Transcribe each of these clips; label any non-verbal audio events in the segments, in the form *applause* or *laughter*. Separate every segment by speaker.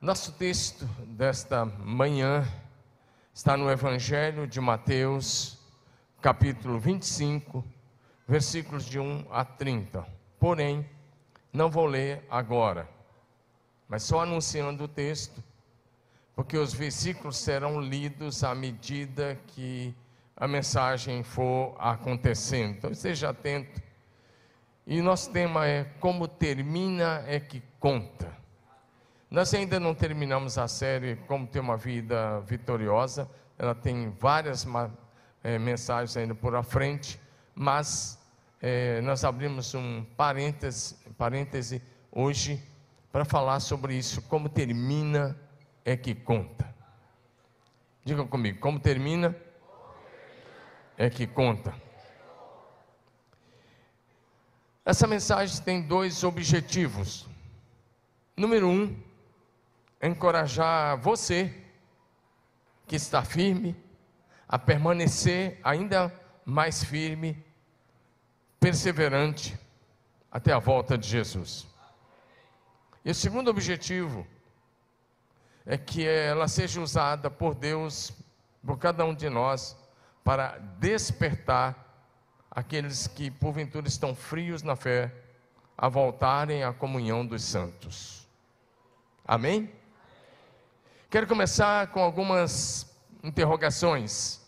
Speaker 1: Nosso texto desta manhã está no Evangelho de Mateus, capítulo 25, versículos de 1 a 30. Porém, não vou ler agora, mas só anunciando o texto, porque os versículos serão lidos à medida que a mensagem for acontecendo. Então, esteja atento. E nosso tema é Como termina é que conta. Nós ainda não terminamos a série Como ter uma vida vitoriosa. Ela tem várias é, mensagens ainda por à frente, mas é, nós abrimos um parêntese, parêntese hoje para falar sobre isso. Como termina é que conta. Diga comigo, como termina é que conta. Essa mensagem tem dois objetivos. Número um, encorajar você que está firme a permanecer ainda mais firme, perseverante até a volta de Jesus. E o segundo objetivo é que ela seja usada por Deus, por cada um de nós, para despertar aqueles que porventura estão frios na fé a voltarem à comunhão dos santos. Amém? Quero começar com algumas interrogações.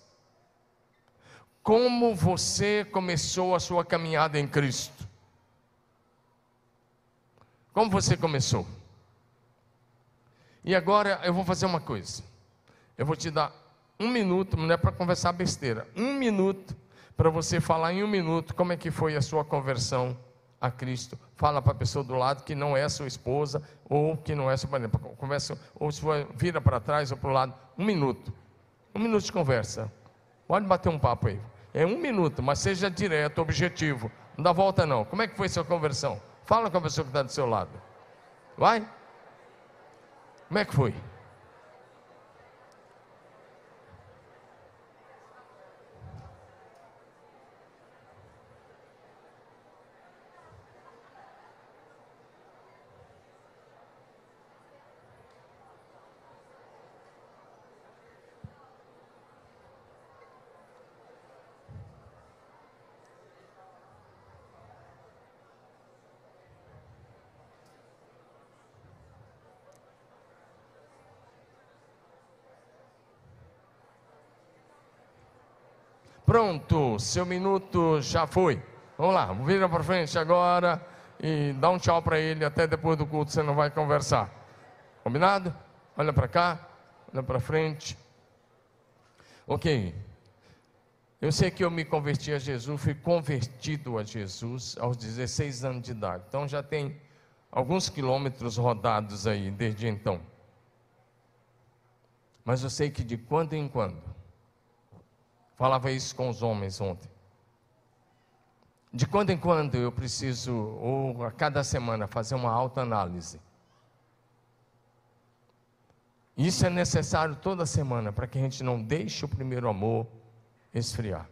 Speaker 1: Como você começou a sua caminhada em Cristo? Como você começou? E agora eu vou fazer uma coisa. Eu vou te dar um minuto, não é para conversar besteira, um minuto para você falar em um minuto como é que foi a sua conversão a Cristo. Fala para a pessoa do lado que não é sua esposa ou que não é sua marido. Conversa, ou se for, vira para trás ou para o lado. Um minuto. Um minuto de conversa. Pode bater um papo aí. É um minuto, mas seja direto, objetivo. Não dá volta não. Como é que foi sua conversão? Fala com a pessoa que está do seu lado. Vai? Como é que foi? Pronto, seu minuto já foi. Vamos lá, vira para frente agora e dá um tchau para ele. Até depois do culto você não vai conversar. Combinado? Olha para cá, olha para frente. Ok. Eu sei que eu me converti a Jesus, fui convertido a Jesus aos 16 anos de idade. Então já tem alguns quilômetros rodados aí desde então. Mas eu sei que de quando em quando Falava isso com os homens ontem. De quando em quando eu preciso, ou a cada semana, fazer uma autoanálise. Isso é necessário toda semana para que a gente não deixe o primeiro amor esfriar.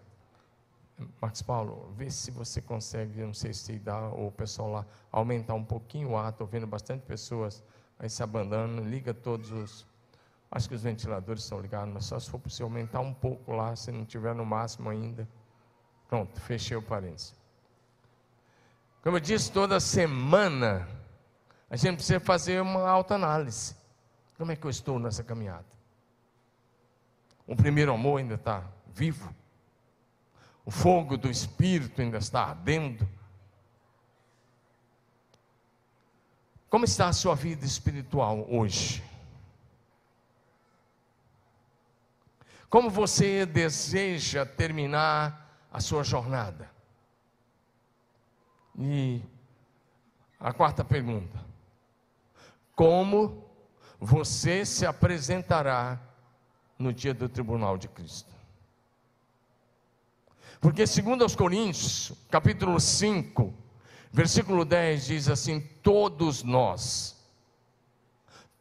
Speaker 1: Marcos Paulo, vê se você consegue, não sei se dá, ou o pessoal lá, aumentar um pouquinho o ar. Estou vendo bastante pessoas aí se abandonando. Liga todos os Acho que os ventiladores estão ligados, mas só se for possível aumentar um pouco lá, se não tiver no máximo ainda. Pronto, fechei o parênteses. Como eu disse, toda semana a gente precisa fazer uma autoanálise. Como é que eu estou nessa caminhada? O primeiro amor ainda está vivo? O fogo do Espírito ainda está ardendo? Como está a sua vida espiritual hoje? Como você deseja terminar a sua jornada? E a quarta pergunta: Como você se apresentará no dia do tribunal de Cristo? Porque segundo aos Coríntios, capítulo 5, versículo 10 diz assim: todos nós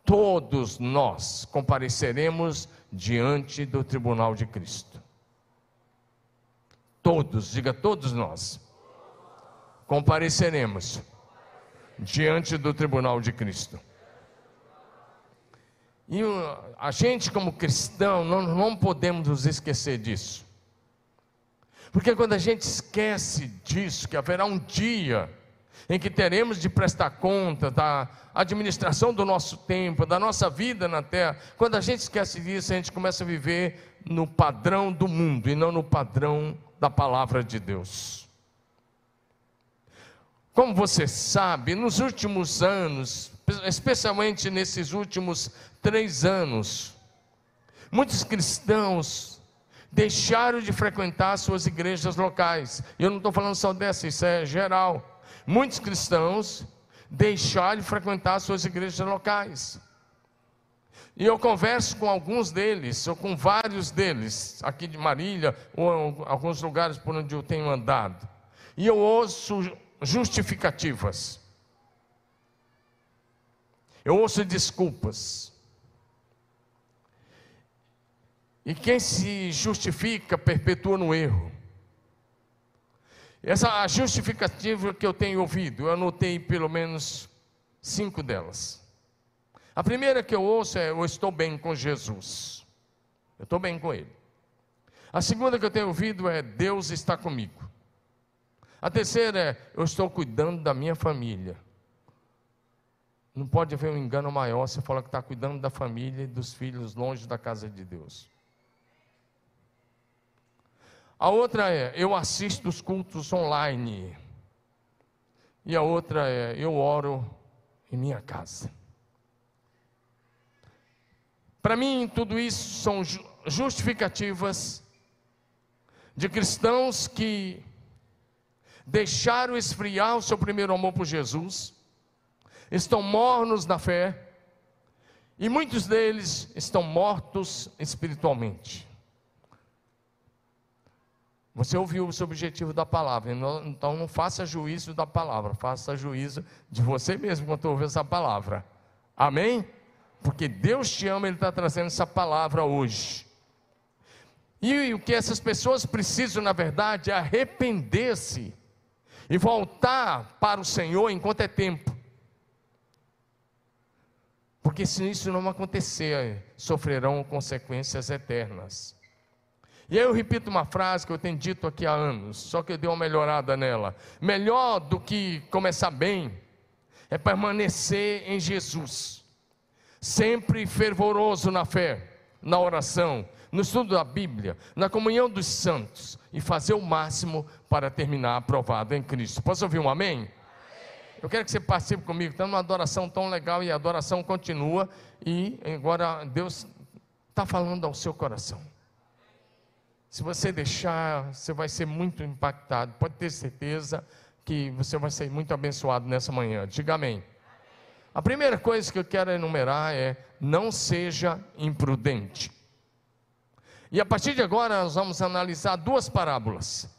Speaker 1: todos nós compareceremos diante do tribunal de Cristo. Todos, diga todos nós, compareceremos diante do tribunal de Cristo. E a gente, como cristão, não, não podemos nos esquecer disso. Porque quando a gente esquece disso, que haverá um dia em que teremos de prestar conta da administração do nosso tempo, da nossa vida na terra, quando a gente esquece disso, a gente começa a viver no padrão do mundo e não no padrão da palavra de Deus. Como você sabe, nos últimos anos, especialmente nesses últimos três anos, muitos cristãos deixaram de frequentar suas igrejas locais. Eu não estou falando só dessa, isso é geral. Muitos cristãos deixaram de frequentar suas igrejas locais. E eu converso com alguns deles, ou com vários deles, aqui de Marília, ou alguns lugares por onde eu tenho andado. E eu ouço justificativas. Eu ouço desculpas. E quem se justifica perpetua no erro. Essa justificativa que eu tenho ouvido, eu anotei pelo menos cinco delas. A primeira que eu ouço é: Eu estou bem com Jesus. Eu estou bem com Ele. A segunda que eu tenho ouvido é: Deus está comigo. A terceira é: Eu estou cuidando da minha família. Não pode haver um engano maior você fala que está cuidando da família e dos filhos longe da casa de Deus. A outra é: Eu assisto os cultos online. E a outra é: Eu oro em minha casa. Para mim, tudo isso são justificativas de cristãos que deixaram esfriar o seu primeiro amor por Jesus, estão mornos na fé, e muitos deles estão mortos espiritualmente. Você ouviu o objetivo da palavra, então não faça juízo da palavra, faça juízo de você mesmo quando ouve essa palavra. Amém? Porque Deus te ama, Ele está trazendo essa palavra hoje. E o que essas pessoas precisam, na verdade, é arrepender-se e voltar para o Senhor enquanto é tempo. Porque se isso não acontecer, sofrerão consequências eternas. E aí eu repito uma frase que eu tenho dito aqui há anos, só que eu dei uma melhorada nela. Melhor do que começar bem é permanecer em Jesus, sempre fervoroso na fé, na oração, no estudo da Bíblia, na comunhão dos santos e fazer o máximo para terminar aprovado em Cristo. Posso ouvir um amém? Eu quero que você participe comigo. Está numa adoração tão legal e a adoração continua e agora Deus está falando ao seu coração. Se você deixar, você vai ser muito impactado. Pode ter certeza que você vai ser muito abençoado nessa manhã. Diga amém. A primeira coisa que eu quero enumerar é: não seja imprudente. E a partir de agora nós vamos analisar duas parábolas.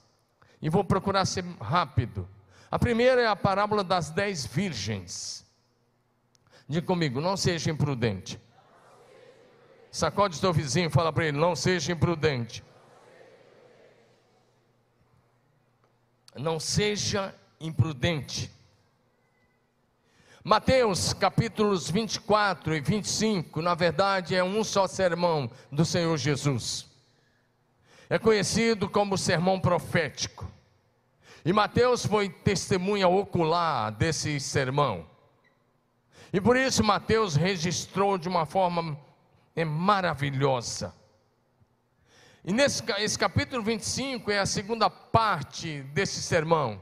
Speaker 1: E vou procurar ser rápido. A primeira é a parábola das dez virgens. Diga comigo, não seja imprudente. Sacode seu vizinho e fala para ele: não seja imprudente. Não seja imprudente. Mateus capítulos 24 e 25, na verdade, é um só sermão do Senhor Jesus. É conhecido como sermão profético. E Mateus foi testemunha ocular desse sermão. E por isso Mateus registrou de uma forma é, maravilhosa. E nesse esse capítulo 25 é a segunda parte desse sermão.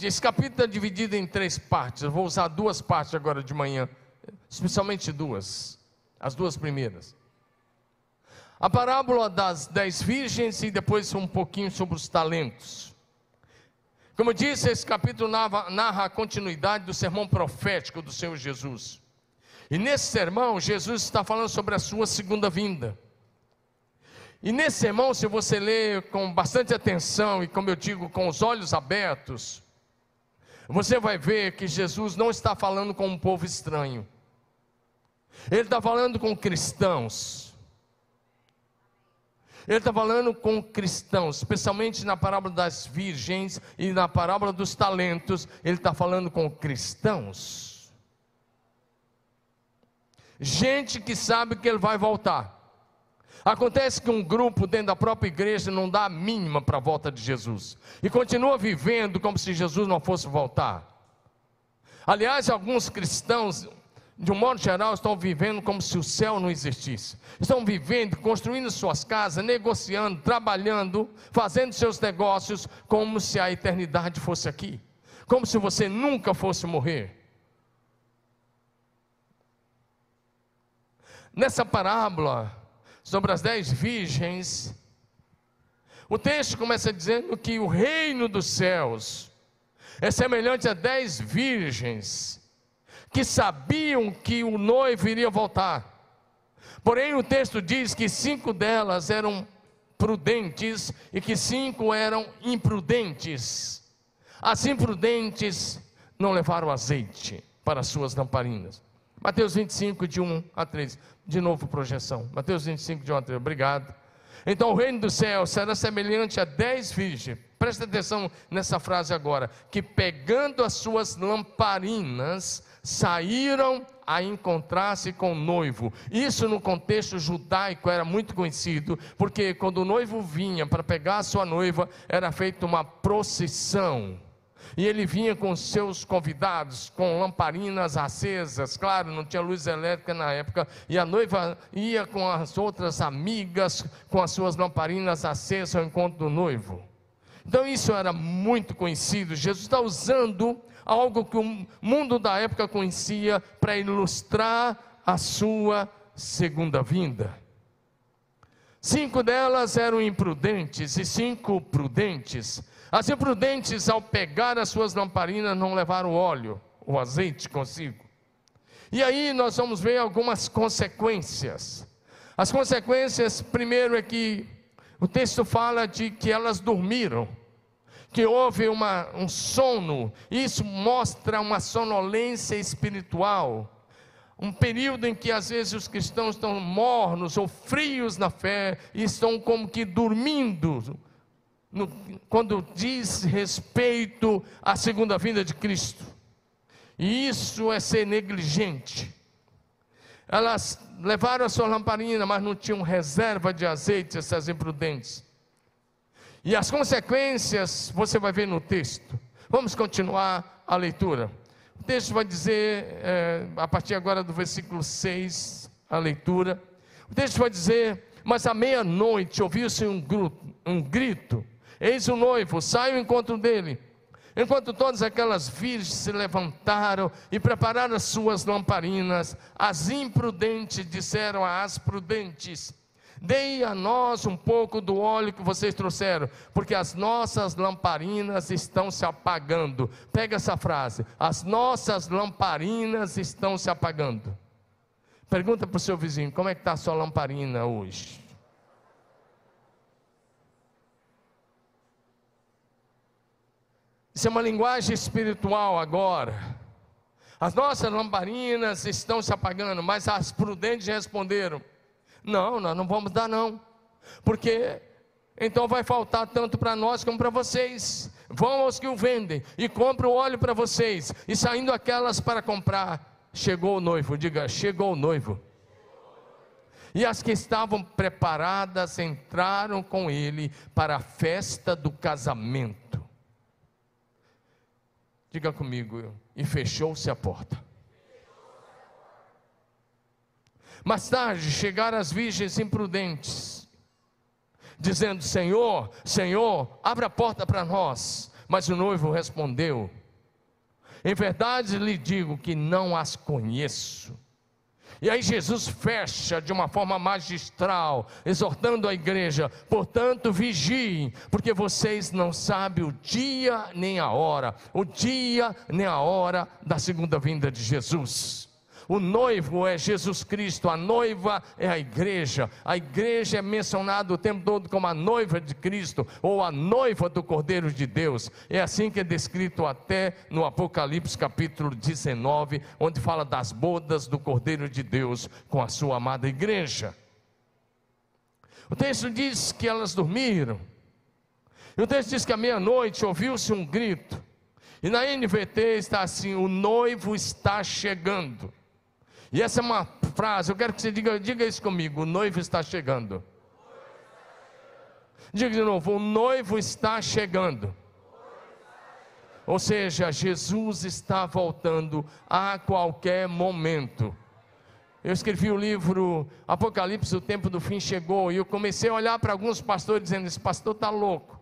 Speaker 1: Esse capítulo é dividido em três partes. Eu vou usar duas partes agora de manhã, especialmente duas, as duas primeiras. A parábola das dez virgens e depois um pouquinho sobre os talentos. Como eu disse, esse capítulo narra, narra a continuidade do sermão profético do Senhor Jesus. E nesse sermão, Jesus está falando sobre a sua segunda vinda. E nesse sermão, se você ler com bastante atenção e, como eu digo, com os olhos abertos, você vai ver que Jesus não está falando com um povo estranho, ele está falando com cristãos. Ele está falando com cristãos, especialmente na parábola das virgens e na parábola dos talentos, ele está falando com cristãos. Gente que sabe que ele vai voltar. Acontece que um grupo dentro da própria igreja não dá a mínima para a volta de Jesus e continua vivendo como se Jesus não fosse voltar. Aliás, alguns cristãos, de um modo geral, estão vivendo como se o céu não existisse. Estão vivendo, construindo suas casas, negociando, trabalhando, fazendo seus negócios, como se a eternidade fosse aqui, como se você nunca fosse morrer. Nessa parábola, sobre as dez virgens, o texto começa dizendo que o reino dos céus é semelhante a dez virgens que sabiam que o noivo iria voltar. Porém, o texto diz que cinco delas eram prudentes e que cinco eram imprudentes. As imprudentes não levaram azeite para suas lamparinas. Mateus 25, de 1 a 3. De novo, projeção. Mateus 25, de 1 a 3. Obrigado. Então, o reino do céu será semelhante a dez virgens. Presta atenção nessa frase agora. Que pegando as suas lamparinas, saíram a encontrar-se com o noivo. Isso no contexto judaico era muito conhecido, porque quando o noivo vinha para pegar a sua noiva, era feita uma procissão. E ele vinha com seus convidados, com lamparinas acesas, claro, não tinha luz elétrica na época, e a noiva ia com as outras amigas, com as suas lamparinas acesas ao encontro do noivo. Então isso era muito conhecido. Jesus está usando algo que o mundo da época conhecia para ilustrar a sua segunda vinda. Cinco delas eram imprudentes e cinco prudentes. As imprudentes, ao pegar as suas lamparinas, não levaram óleo, o azeite consigo. E aí nós vamos ver algumas consequências. As consequências, primeiro, é que o texto fala de que elas dormiram, que houve uma, um sono, isso mostra uma sonolência espiritual um período em que às vezes os cristãos estão mornos ou frios na fé e estão como que dormindo no, quando diz respeito à segunda vinda de Cristo. E isso é ser negligente. Elas levaram a sua lamparina, mas não tinham reserva de azeite, essas imprudentes. E as consequências você vai ver no texto. Vamos continuar a leitura. O texto vai dizer, é, a partir agora do versículo 6, a leitura. O texto vai dizer: Mas à meia-noite ouviu-se um, um grito Eis o noivo, sai ao encontro dele. Enquanto todas aquelas virgens se levantaram e prepararam as suas lamparinas, as imprudentes disseram às prudentes: Dei a nós um pouco do óleo que vocês trouxeram, porque as nossas lamparinas estão se apagando. Pega essa frase: as nossas lamparinas estão se apagando. Pergunta para o seu vizinho: como é que está a sua lamparina hoje? Isso é uma linguagem espiritual agora. As nossas lamparinas estão se apagando, mas as prudentes responderam: Não, nós não vamos dar, não, porque então vai faltar tanto para nós como para vocês. Vão aos que o vendem e compram o óleo para vocês. E saindo aquelas para comprar, chegou o noivo. Diga, chegou o noivo. E as que estavam preparadas entraram com ele para a festa do casamento. Diga comigo, e fechou-se a porta. Mais tarde chegaram as virgens imprudentes, dizendo: Senhor, Senhor, abre a porta para nós. Mas o noivo respondeu: Em verdade lhe digo que não as conheço. E aí Jesus fecha de uma forma magistral, exortando a igreja: portanto, vigiem, porque vocês não sabem o dia nem a hora, o dia nem a hora da segunda vinda de Jesus. O noivo é Jesus Cristo, a noiva é a igreja. A igreja é mencionada o tempo todo como a noiva de Cristo ou a noiva do Cordeiro de Deus. É assim que é descrito até no Apocalipse capítulo 19, onde fala das bodas do Cordeiro de Deus com a sua amada igreja. O texto diz que elas dormiram. E o texto diz que à meia-noite ouviu-se um grito. E na NVT está assim: o noivo está chegando. E essa é uma frase, eu quero que você diga, diga isso comigo: o noivo está chegando. Diga de novo: o noivo está chegando. Ou seja, Jesus está voltando a qualquer momento. Eu escrevi o livro Apocalipse, o tempo do fim chegou, e eu comecei a olhar para alguns pastores dizendo: esse pastor está louco.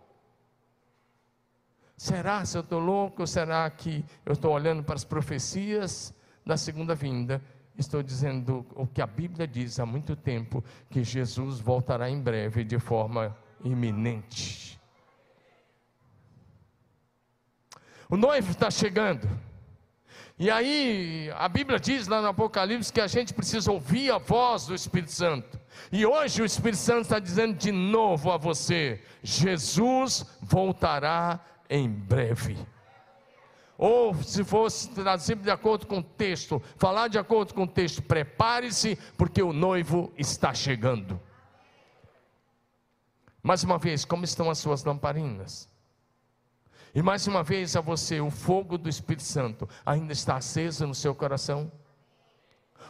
Speaker 1: Será se eu estou louco? Ou será que eu estou olhando para as profecias da segunda vinda? Estou dizendo o que a Bíblia diz há muito tempo: que Jesus voltará em breve de forma iminente. O noivo está chegando. E aí, a Bíblia diz lá no Apocalipse que a gente precisa ouvir a voz do Espírito Santo. E hoje o Espírito Santo está dizendo de novo a você: Jesus voltará em breve. Ou, se fosse trazido de acordo com o texto, falar de acordo com o texto, prepare-se, porque o noivo está chegando. Mais uma vez, como estão as suas lamparinas? E mais uma vez a você, o fogo do Espírito Santo ainda está aceso no seu coração?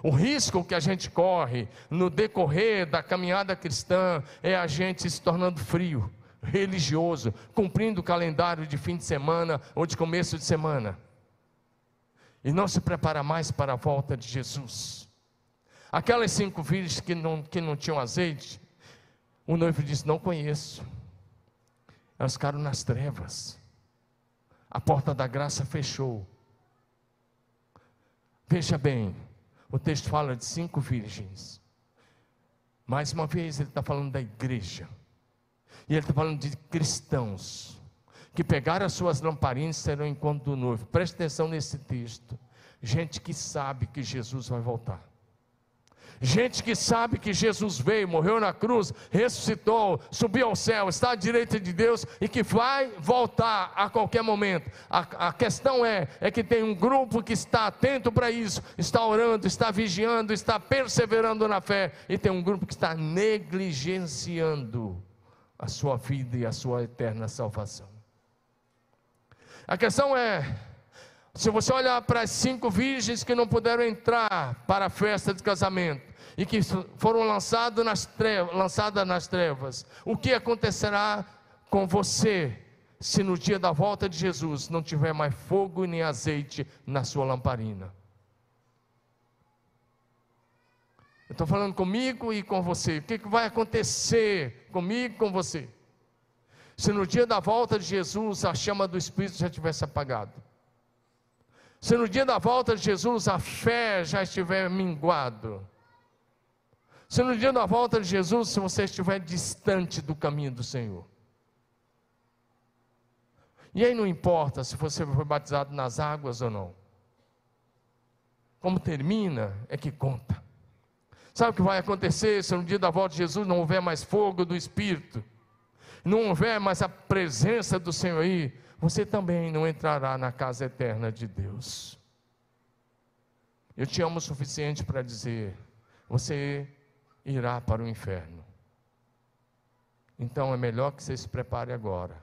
Speaker 1: O risco que a gente corre no decorrer da caminhada cristã é a gente se tornando frio, religioso, cumprindo o calendário de fim de semana ou de começo de semana. E não se prepara mais para a volta de Jesus. Aquelas cinco virgens que não, que não tinham azeite, o noivo disse: Não conheço. Elas ficaram nas trevas a porta da graça fechou. Veja bem, o texto fala de cinco virgens. Mais uma vez, ele está falando da igreja. E ele está falando de cristãos que pegaram as suas lamparinas e serão enquanto do noivo. Preste atenção nesse texto. Gente que sabe que Jesus vai voltar. Gente que sabe que Jesus veio, morreu na cruz, ressuscitou, subiu ao céu, está à direita de Deus e que vai voltar a qualquer momento. A, a questão é, é que tem um grupo que está atento para isso, está orando, está vigiando, está perseverando na fé, e tem um grupo que está negligenciando a sua vida e a sua eterna salvação. A questão é, se você olhar para as cinco virgens que não puderam entrar para a festa de casamento e que foram lançadas nas trevas, lançadas nas trevas, o que acontecerá com você se no dia da volta de Jesus não tiver mais fogo nem azeite na sua lamparina? Eu estou falando comigo e com você. O que, que vai acontecer comigo e com você? Se no dia da volta de Jesus a chama do Espírito já tivesse apagado. Se no dia da volta de Jesus a fé já estiver minguado. Se no dia da volta de Jesus, se você estiver distante do caminho do Senhor. E aí não importa se você foi batizado nas águas ou não. Como termina é que conta. Sabe o que vai acontecer se no dia da volta de Jesus não houver mais fogo do Espírito? Não houver mais a presença do Senhor aí? você também não entrará na casa eterna de Deus. Eu te amo o suficiente para dizer: você irá para o inferno. Então é melhor que você se prepare agora.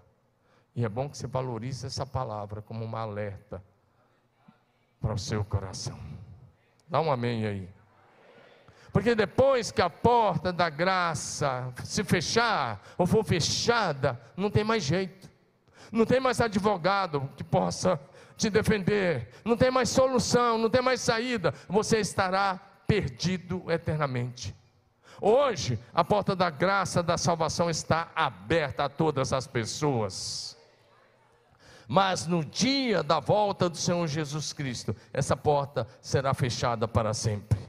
Speaker 1: E é bom que você valorize essa palavra como uma alerta para o seu coração. Dá um amém aí. Porque depois que a porta da graça se fechar, ou for fechada, não tem mais jeito. Não tem mais advogado que possa te defender. Não tem mais solução, não tem mais saída. Você estará perdido eternamente. Hoje, a porta da graça da salvação está aberta a todas as pessoas. Mas no dia da volta do Senhor Jesus Cristo, essa porta será fechada para sempre.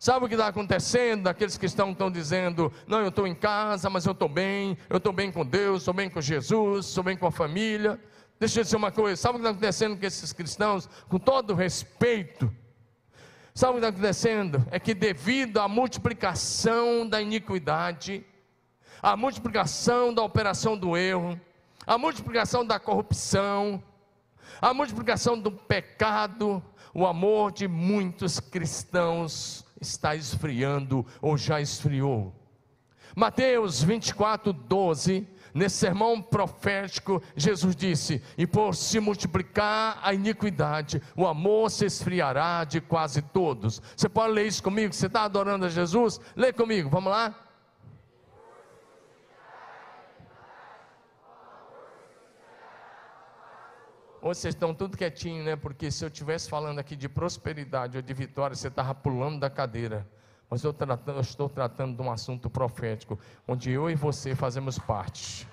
Speaker 1: Sabe o que está acontecendo? Aqueles que estão, estão dizendo: Não, eu estou em casa, mas eu estou bem, eu estou bem com Deus, estou bem com Jesus, estou bem com a família. Deixa eu dizer uma coisa: sabe o que está acontecendo com esses cristãos? Com todo respeito, sabe o que está acontecendo? É que devido à multiplicação da iniquidade, à multiplicação da operação do erro, à multiplicação da corrupção, à multiplicação do pecado, o amor de muitos cristãos está esfriando ou já esfriou. Mateus 24, 12 Nesse sermão profético, Jesus disse: E por se multiplicar a iniquidade, o amor se esfriará de quase todos. Você pode ler isso comigo? Você está adorando a Jesus? Lê comigo, vamos lá? Vocês estão tudo quietinho, né? Porque se eu estivesse falando aqui de prosperidade ou de vitória, você estava pulando da cadeira. Mas eu, tratando, eu estou tratando de um assunto profético, onde eu e você fazemos parte.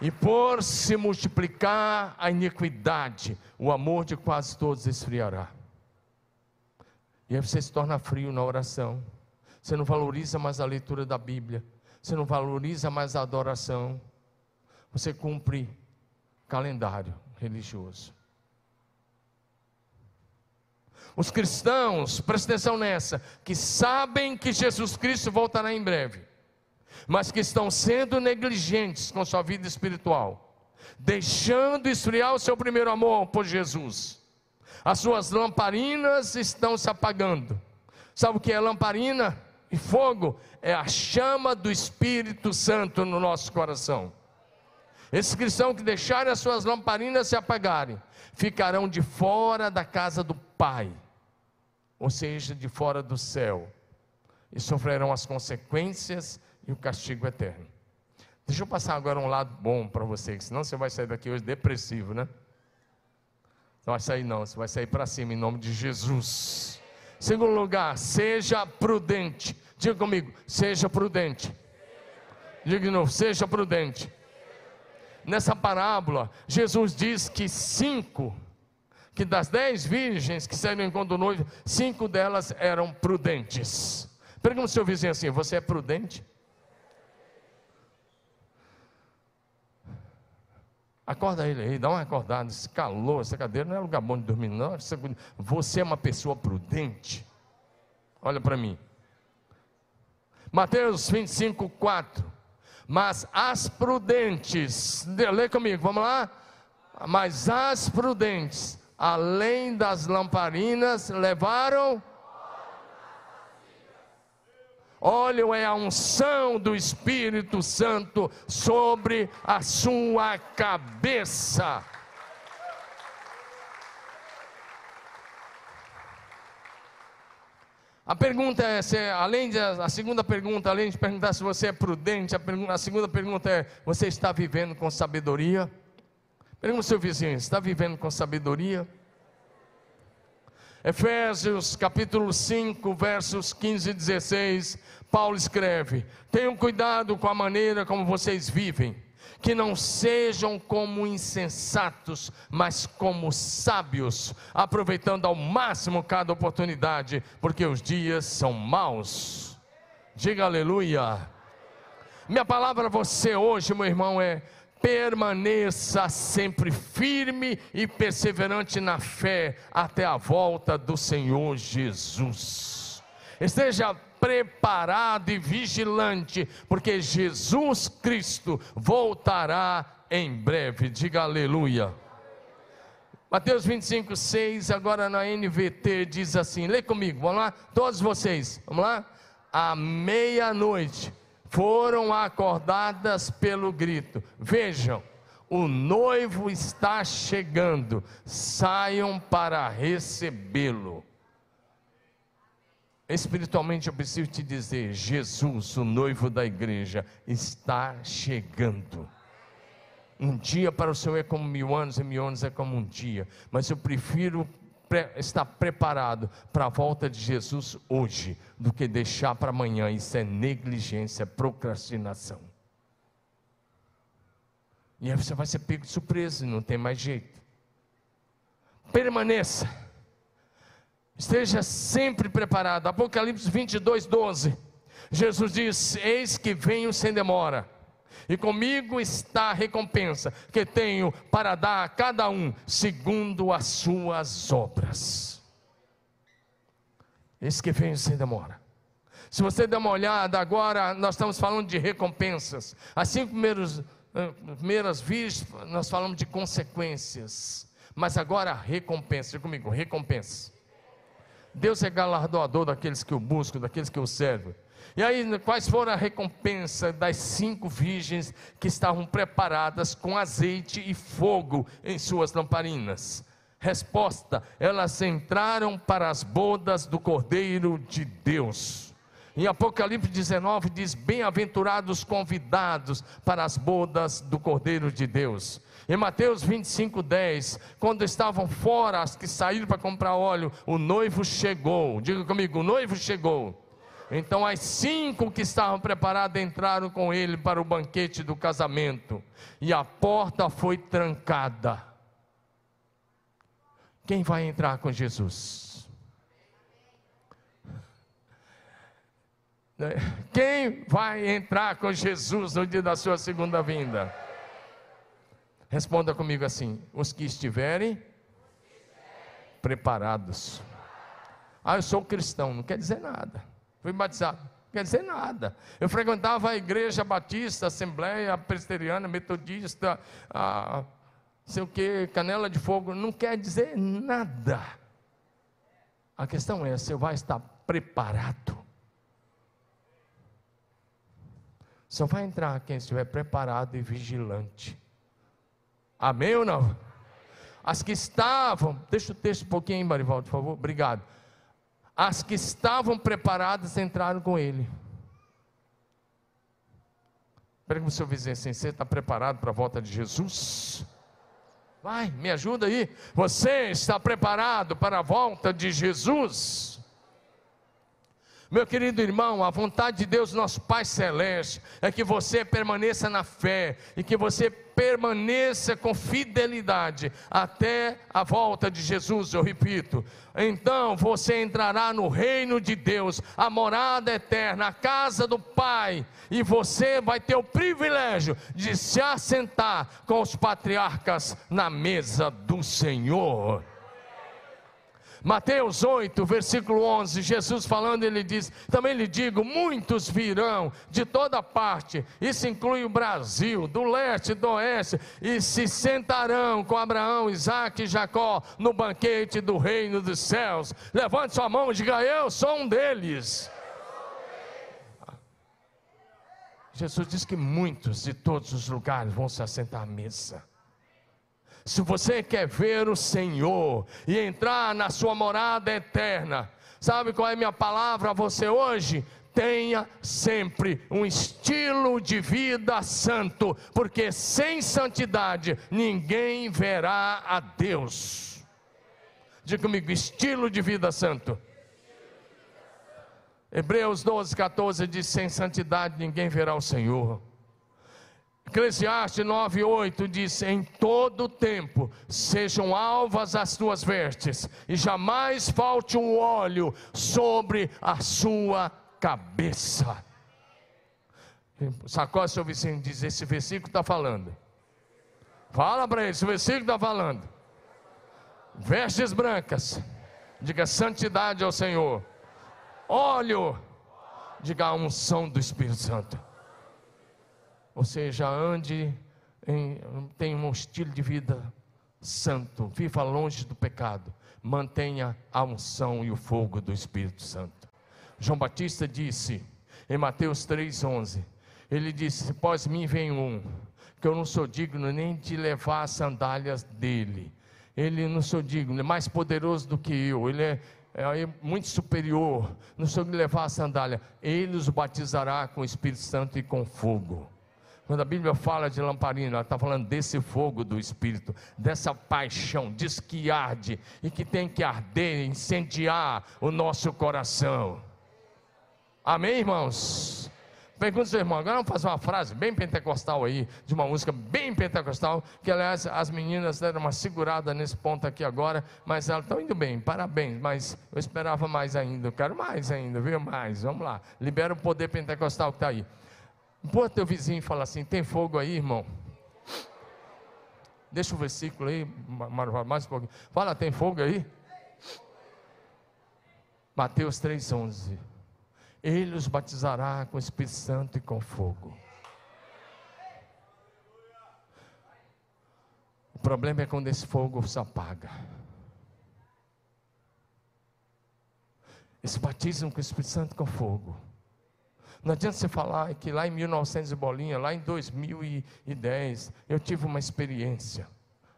Speaker 1: E por se multiplicar a iniquidade, o amor de quase todos esfriará. E aí você se torna frio na oração. Você não valoriza mais a leitura da Bíblia você não valoriza mais a adoração, você cumpre calendário religioso. Os cristãos, presta atenção nessa, que sabem que Jesus Cristo voltará em breve, mas que estão sendo negligentes com sua vida espiritual, deixando esfriar o seu primeiro amor por Jesus. As suas lamparinas estão se apagando. Sabe o que é lamparina? E fogo é a chama do Espírito Santo no nosso coração. Esses cristãos que deixarem as suas lamparinas se apagarem, ficarão de fora da casa do Pai, ou seja, de fora do céu, e sofrerão as consequências e o castigo eterno. Deixa eu passar agora um lado bom para você, senão você vai sair daqui hoje depressivo, né? Não vai sair não, você vai sair para cima em nome de Jesus. Segundo lugar, seja prudente. Diga comigo, seja prudente. Diga de novo, seja prudente. Nessa parábola, Jesus diz que cinco, que das dez virgens que saíram encontro noivo, cinco delas eram prudentes. Pergunta ao seu vizinho assim: você é prudente? Acorda ele aí, dá uma acordada. Esse calor, essa cadeira não é lugar bom de dormir, não. Você é uma pessoa prudente. Olha para mim. Mateus 25, 4. Mas as prudentes, lê comigo, vamos lá? Mas as prudentes, além das lamparinas, levaram óleo é a unção do Espírito Santo sobre a sua cabeça. A pergunta é, se, além de, a segunda pergunta, além de perguntar se você é prudente, a, pergunta, a segunda pergunta é: você está vivendo com sabedoria? Pergunta ao seu vizinho: está vivendo com sabedoria? Efésios capítulo 5, versos 15 e 16, Paulo escreve: Tenham cuidado com a maneira como vocês vivem que não sejam como insensatos, mas como sábios, aproveitando ao máximo cada oportunidade, porque os dias são maus. Diga aleluia. Minha palavra a você hoje, meu irmão, é: permaneça sempre firme e perseverante na fé até a volta do Senhor Jesus. Esteja preparado e vigilante, porque Jesus Cristo voltará em breve. Diga aleluia. Mateus 25, 6, agora na NVT diz assim: lê comigo, vamos lá, todos vocês, vamos lá? À meia-noite foram acordadas pelo grito: Vejam, o noivo está chegando, saiam para recebê-lo. Espiritualmente eu preciso te dizer: Jesus, o noivo da igreja, está chegando. Um dia para o Senhor é como mil anos, e mil anos é como um dia. Mas eu prefiro estar preparado para a volta de Jesus hoje, do que deixar para amanhã. Isso é negligência, procrastinação. E aí você vai ser pego de surpresa, não tem mais jeito. Permaneça Esteja sempre preparado. Apocalipse 22, 12. Jesus diz: Eis que venho sem demora, e comigo está a recompensa que tenho para dar a cada um segundo as suas obras. Eis que venho sem demora. Se você der uma olhada agora, nós estamos falando de recompensas. As cinco eh, primeiras vezes nós falamos de consequências. Mas agora recompensa. Diga comigo, recompensa. Deus é galardoador daqueles que o buscam, daqueles que o servem. E aí, quais foram a recompensa das cinco virgens que estavam preparadas com azeite e fogo em suas lamparinas? Resposta: elas entraram para as bodas do Cordeiro de Deus. Em Apocalipse 19 diz: Bem-aventurados convidados para as bodas do Cordeiro de Deus. Em Mateus 25, 10, quando estavam fora as que saíram para comprar óleo, o noivo chegou. Diga comigo: o noivo chegou. Então as cinco que estavam preparadas entraram com ele para o banquete do casamento, e a porta foi trancada. Quem vai entrar com Jesus? Quem vai entrar com Jesus no dia da sua segunda vinda? Responda comigo assim: os que estiverem preparados. Ah, eu sou cristão, não quer dizer nada. Fui batizado, quer dizer nada. Eu frequentava a igreja batista, assembleia presbiteriana, metodista, a, sei o que, canela de fogo, não quer dizer nada. A questão é: você vai estar preparado. Só vai entrar quem estiver preparado e vigilante. Amém ou não? As que estavam, deixa o texto um pouquinho Marivaldo, por favor, obrigado. As que estavam preparadas entraram com ele. Pergunta para o seu vizinho assim: você está preparado para a volta de Jesus? Vai, me ajuda aí. Você está preparado para a volta de Jesus? Meu querido irmão, a vontade de Deus, nosso Pai Celeste, é que você permaneça na fé e que você permaneça com fidelidade até a volta de Jesus, eu repito. Então você entrará no reino de Deus, a morada eterna, a casa do Pai, e você vai ter o privilégio de se assentar com os patriarcas na mesa do Senhor. Mateus 8, versículo 11, Jesus falando, ele diz: Também lhe digo, muitos virão de toda parte, isso inclui o Brasil, do leste, do oeste, e se sentarão com Abraão, Isaac e Jacó no banquete do reino dos céus. Levante sua mão e diga: Eu sou um deles. Jesus diz que muitos de todos os lugares vão se assentar à mesa. Se você quer ver o Senhor e entrar na sua morada eterna, sabe qual é a minha palavra a você hoje? Tenha sempre um estilo de vida santo, porque sem santidade ninguém verá a Deus. Diga comigo, estilo de vida santo. Hebreus 12, 14 diz: sem santidade ninguém verá o Senhor. Eclesiastes 9:8 diz: Em todo tempo sejam alvas as tuas vestes, e jamais falte o óleo sobre a sua cabeça. Sacode seu vizinho diz: Esse versículo está falando. Fala para ele, esse versículo está falando. Vestes brancas, diga santidade ao Senhor. Óleo, diga a unção do Espírito Santo. Ou seja, ande, em, tenha um estilo de vida santo, viva longe do pecado, mantenha a unção e o fogo do Espírito Santo. João Batista disse em Mateus 3,11: Ele disse: Após mim vem um, que eu não sou digno nem de levar as sandálias dele. Ele não sou digno, ele é mais poderoso do que eu, ele é, é muito superior, não sou de levar a sandália. Ele os batizará com o Espírito Santo e com fogo. Quando a Bíblia fala de lamparina, ela está falando desse fogo do Espírito, dessa paixão, diz que arde e que tem que arder, incendiar o nosso coração. Amém, irmãos? Pergunta seu irmão, agora vamos fazer uma frase bem pentecostal aí, de uma música bem pentecostal, que aliás as meninas deram uma segurada nesse ponto aqui agora, mas elas estão indo bem, parabéns, mas eu esperava mais ainda, eu quero mais ainda, viu? Mais, vamos lá, libera o poder pentecostal que está aí. Põe teu vizinho e fala assim: tem fogo aí, irmão? Deixa o versículo aí, mais um pouquinho. Fala, tem fogo aí? Mateus 3,11. Ele os batizará com o Espírito Santo e com fogo. O problema é quando esse fogo se apaga. Esse batismo com o Espírito Santo com fogo. Não adianta você falar que lá em 1900 e bolinha, lá em 2010, eu tive uma experiência.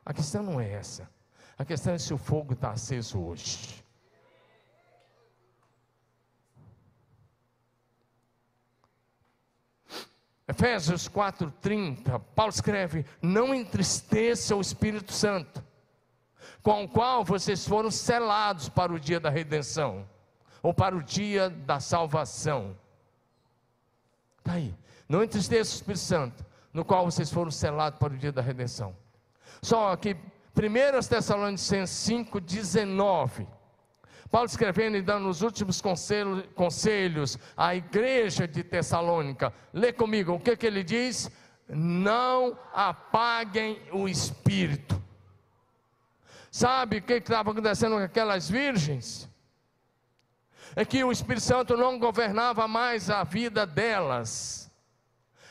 Speaker 1: A questão não é essa. A questão é se o fogo está aceso hoje. Efésios 4,30, Paulo escreve: Não entristeça o Espírito Santo, com o qual vocês foram selados para o dia da redenção, ou para o dia da salvação. Está aí. Não entristeça o Espírito Santo, no qual vocês foram selados para o dia da redenção. Só que 1 Tessalonicenses 5, 19. Paulo escrevendo e dando os últimos conselhos, à igreja de Tessalônica. Lê comigo, o que, que ele diz? Não apaguem o espírito. Sabe o que estava acontecendo com aquelas virgens? É que o Espírito Santo não governava mais a vida delas.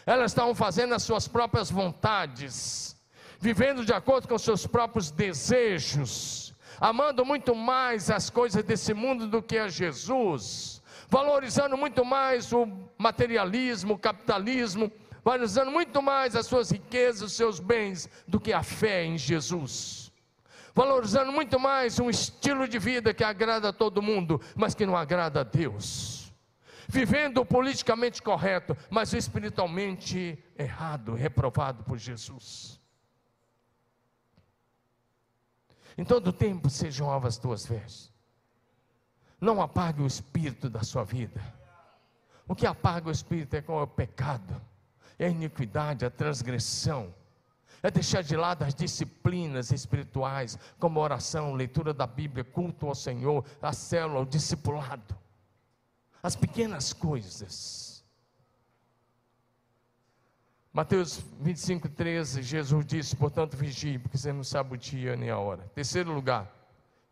Speaker 1: Elas estavam fazendo as suas próprias vontades, vivendo de acordo com seus próprios desejos amando muito mais as coisas desse mundo do que a Jesus, valorizando muito mais o materialismo, o capitalismo, valorizando muito mais as suas riquezas, os seus bens, do que a fé em Jesus. Valorizando muito mais um estilo de vida que agrada a todo mundo, mas que não agrada a Deus. Vivendo politicamente correto, mas espiritualmente errado, reprovado por Jesus. Em todo tempo sejam alvas tuas vestes. Não apague o espírito da sua vida. O que apaga o espírito é com o pecado, é a iniquidade, a transgressão, é deixar de lado as disciplinas espirituais, como oração, leitura da Bíblia, culto ao Senhor, a célula, o discipulado, as pequenas coisas Mateus 25, 13, Jesus disse, portanto, vigie, porque você não sabe o dia nem a hora. Terceiro lugar,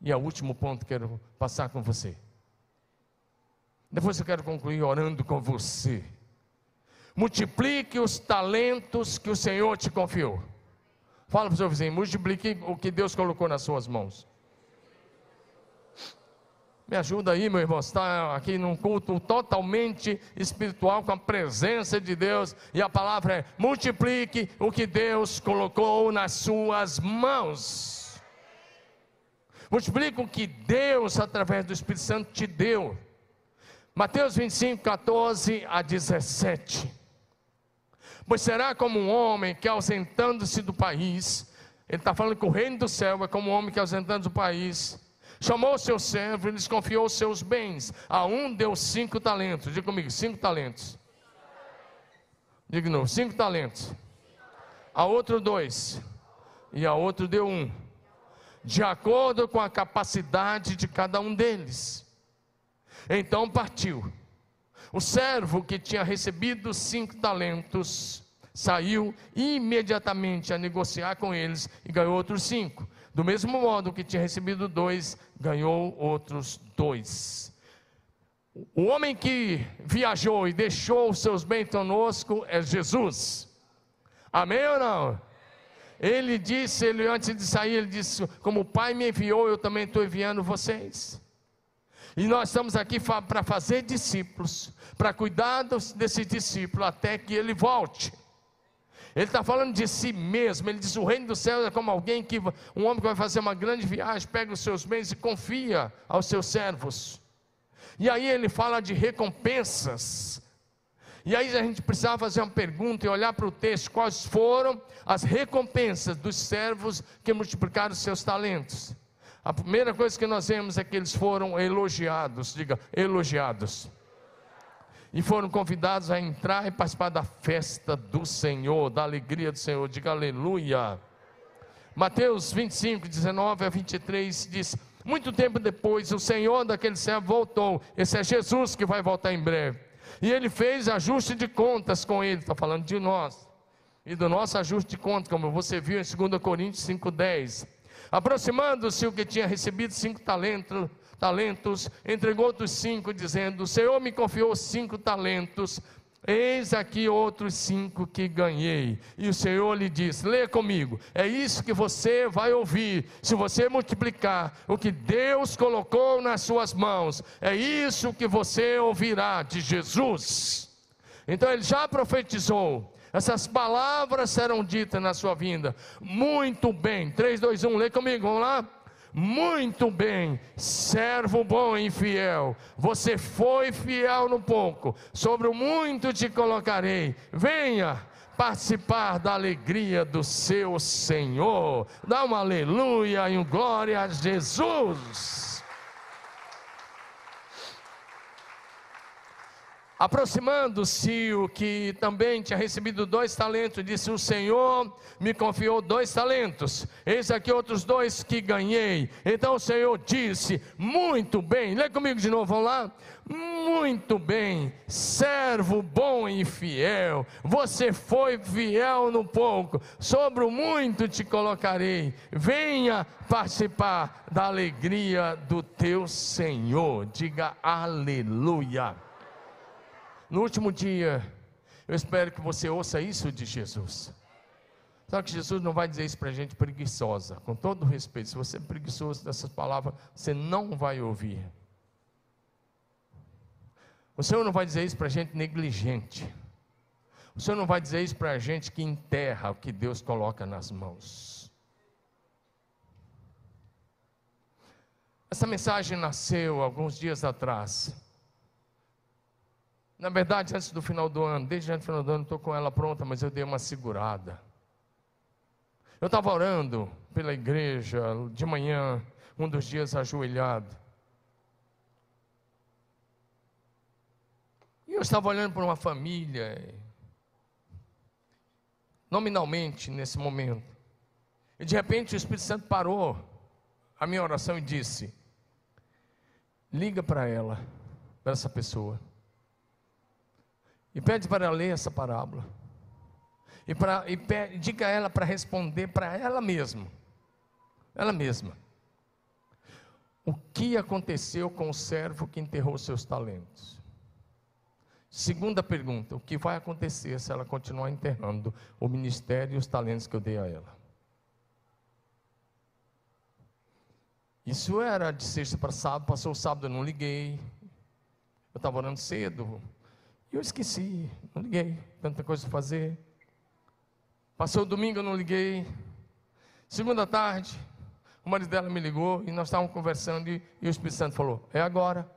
Speaker 1: e é o último ponto que quero passar com você. Depois eu quero concluir orando com você. Multiplique os talentos que o Senhor te confiou. Fala para o seu vizinho, multiplique o que Deus colocou nas suas mãos. Me ajuda aí, meu irmão. Está aqui num culto totalmente espiritual com a presença de Deus. E a palavra é: multiplique o que Deus colocou nas suas mãos. Multiplique o que Deus, através do Espírito Santo, te deu. Mateus 25, 14 a 17. Pois será como um homem que, ausentando-se do país, ele está falando que o reino do céu é como um homem que, ausentando-se do país, chamou seu servo e lhes confiou seus bens. A um deu cinco talentos. Diga comigo, cinco talentos. Diga novo, cinco talentos. A outro dois. E a outro deu um. De acordo com a capacidade de cada um deles. Então partiu. O servo que tinha recebido cinco talentos saiu imediatamente a negociar com eles e ganhou outros cinco. Do mesmo modo que tinha recebido dois, ganhou outros dois. O homem que viajou e deixou os seus bens conosco é Jesus. Amém ou não? Ele disse, ele antes de sair, ele disse: Como o Pai me enviou, eu também estou enviando vocês. E nós estamos aqui para fazer discípulos, para cuidar desse discípulo até que ele volte. Ele está falando de si mesmo. Ele diz: o reino dos céus é como alguém que, um homem que vai fazer uma grande viagem, pega os seus bens e confia aos seus servos. E aí ele fala de recompensas. E aí a gente precisava fazer uma pergunta e olhar para o texto: quais foram as recompensas dos servos que multiplicaram seus talentos? A primeira coisa que nós vemos é que eles foram elogiados, diga, elogiados e foram convidados a entrar e participar da festa do Senhor, da alegria do Senhor. Diga aleluia. Mateus 25, 19 a 23 diz: Muito tempo depois, o Senhor daquele céu voltou. Esse é Jesus que vai voltar em breve. E ele fez ajuste de contas com ele, está falando de nós. E do nosso ajuste de contas, como você viu em 2 Coríntios 5,10. Aproximando-se o que tinha recebido cinco talentos, talentos, entregou outros cinco, dizendo: O Senhor me confiou cinco talentos. Eis aqui outros cinco que ganhei. E o Senhor lhe disse: Lê comigo. É isso que você vai ouvir. Se você multiplicar o que Deus colocou nas suas mãos, é isso que você ouvirá de Jesus. Então ele já profetizou. Essas palavras serão ditas na sua vinda. Muito bem. 3, 2, 1, lê comigo, vamos lá. Muito bem, servo bom e fiel. Você foi fiel no pouco, sobre o muito te colocarei. Venha participar da alegria do seu Senhor. Dá uma aleluia e um glória a Jesus. Aproximando-se o que também tinha recebido dois talentos, disse: O Senhor me confiou dois talentos, eis aqui outros dois que ganhei. Então o Senhor disse: Muito bem, lê comigo de novo, vamos lá. Muito bem, servo bom e fiel, você foi fiel no pouco, sobre o muito te colocarei. Venha participar da alegria do teu Senhor. Diga aleluia. No último dia, eu espero que você ouça isso de Jesus. Só que Jesus não vai dizer isso para gente preguiçosa. Com todo respeito, se você é preguiçoso dessas palavras, você não vai ouvir. O Senhor não vai dizer isso para gente negligente. O Senhor não vai dizer isso para gente que enterra o que Deus coloca nas mãos. Essa mensagem nasceu alguns dias atrás na verdade, antes do final do ano, desde antes do final do ano, estou com ela pronta, mas eu dei uma segurada. Eu estava orando pela igreja de manhã, um dos dias ajoelhado. E eu estava olhando para uma família, nominalmente nesse momento. E de repente o Espírito Santo parou a minha oração e disse: Liga para ela, para essa pessoa. E pede para ela ler essa parábola. E, pra, e pede, diga a ela para responder para ela mesma. Ela mesma. O que aconteceu com o servo que enterrou seus talentos? Segunda pergunta: o que vai acontecer se ela continuar enterrando o ministério e os talentos que eu dei a ela? Isso era de sexta para sábado, passou o sábado, eu não liguei. Eu estava orando cedo, e eu esqueci, não liguei, tanta coisa para fazer. Passou o domingo, eu não liguei. Segunda tarde, o marido dela me ligou e nós estávamos conversando e, e o Espírito Santo falou: É agora.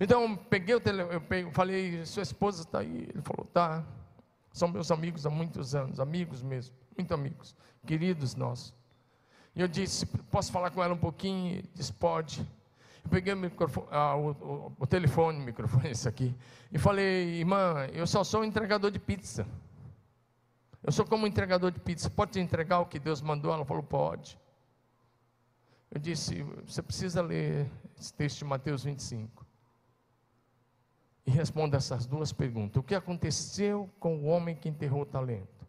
Speaker 1: Então peguei o telefone, eu falei, sua esposa está aí. Ele falou, tá. São meus amigos há muitos anos, amigos mesmo, muito amigos, queridos nossos. E eu disse, posso falar com ela um pouquinho? Ele disse, pode. Eu peguei o, microfone, ah, o, o, o telefone, o microfone, *laughs* esse aqui, e falei, irmã, eu só sou entregador de pizza. Eu sou como entregador de pizza. Pode entregar o que Deus mandou? Ela falou, pode. Eu disse, você precisa ler esse texto de Mateus 25. E responda essas duas perguntas. O que aconteceu com o homem que enterrou o talento?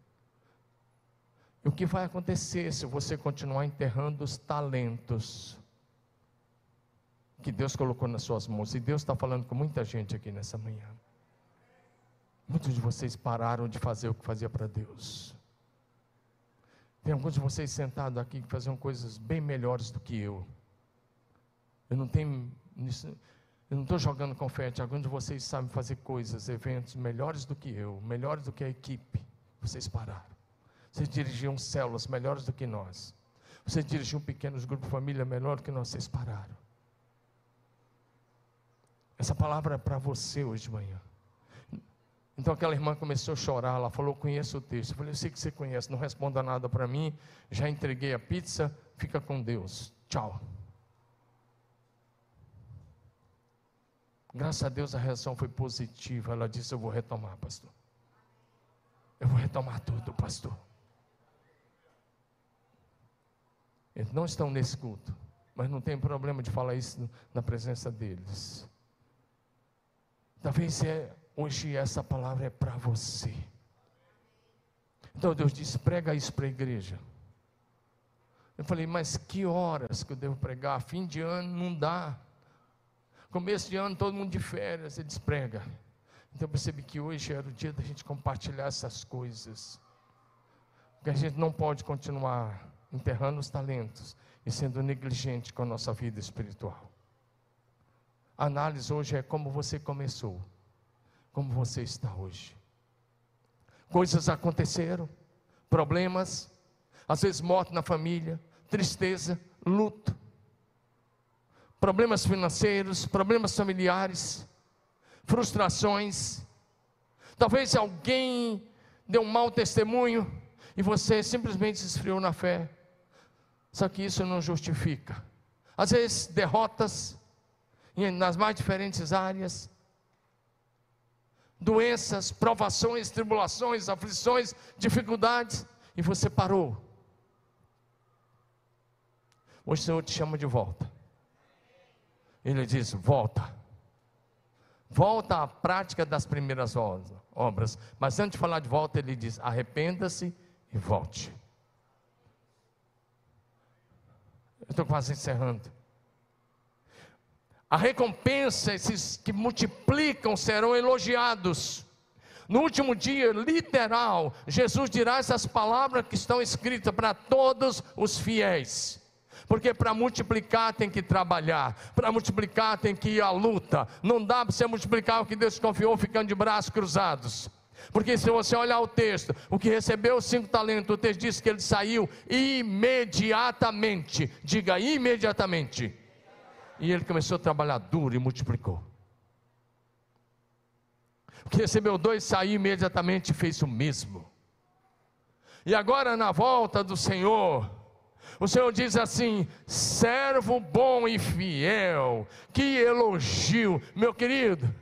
Speaker 1: E o que vai acontecer se você continuar enterrando os talentos? Que Deus colocou nas suas mãos. E Deus está falando com muita gente aqui nessa manhã. Muitos de vocês pararam de fazer o que fazia para Deus. Tem alguns de vocês sentados aqui que faziam coisas bem melhores do que eu. Eu não tenho. Eu não estou jogando confete. Alguns de vocês sabem fazer coisas, eventos melhores do que eu, melhores do que a equipe. Vocês pararam. Vocês dirigiam células melhores do que nós. Vocês dirigiam pequenos grupos de família melhor do que nós. Vocês pararam. Essa palavra é para você hoje de manhã. Então aquela irmã começou a chorar, ela falou: Conheço o texto. Eu falei: Eu sei que você conhece, não responda nada para mim. Já entreguei a pizza, fica com Deus. Tchau. Graças a Deus a reação foi positiva. Ela disse: Eu vou retomar, pastor. Eu vou retomar tudo, pastor. Eles não estão nesse culto, mas não tem problema de falar isso na presença deles. Talvez é, hoje essa palavra é para você. Então Deus disse: prega isso para a igreja. Eu falei, mas que horas que eu devo pregar? Fim de ano não dá. Começo de ano todo mundo de férias, ele diz: prega. Então eu percebi que hoje era o dia da gente compartilhar essas coisas. Porque a gente não pode continuar enterrando os talentos e sendo negligente com a nossa vida espiritual. A análise hoje é como você começou, como você está hoje. Coisas aconteceram, problemas, às vezes morte na família, tristeza, luto, problemas financeiros, problemas familiares, frustrações. Talvez alguém deu um mau testemunho e você simplesmente se esfriou na fé. Só que isso não justifica. Às vezes, derrotas nas mais diferentes áreas, doenças, provações, tribulações, aflições, dificuldades, e você parou. Hoje o Senhor te chama de volta. Ele diz: volta. Volta à prática das primeiras obras. Mas antes de falar de volta, ele diz: arrependa-se e volte. Eu estou quase encerrando. A recompensa, esses que multiplicam serão elogiados. No último dia, literal, Jesus dirá essas palavras que estão escritas para todos os fiéis. Porque para multiplicar tem que trabalhar, para multiplicar tem que ir à luta. Não dá para você multiplicar o que Deus confiou ficando de braços cruzados. Porque se você olhar o texto, o que recebeu os cinco talentos, o texto diz que ele saiu imediatamente. Diga imediatamente. E ele começou a trabalhar duro e multiplicou. O que recebeu dois saiu imediatamente e fez o mesmo. E agora na volta do Senhor, o Senhor diz assim: servo bom e fiel, que elogio, meu querido.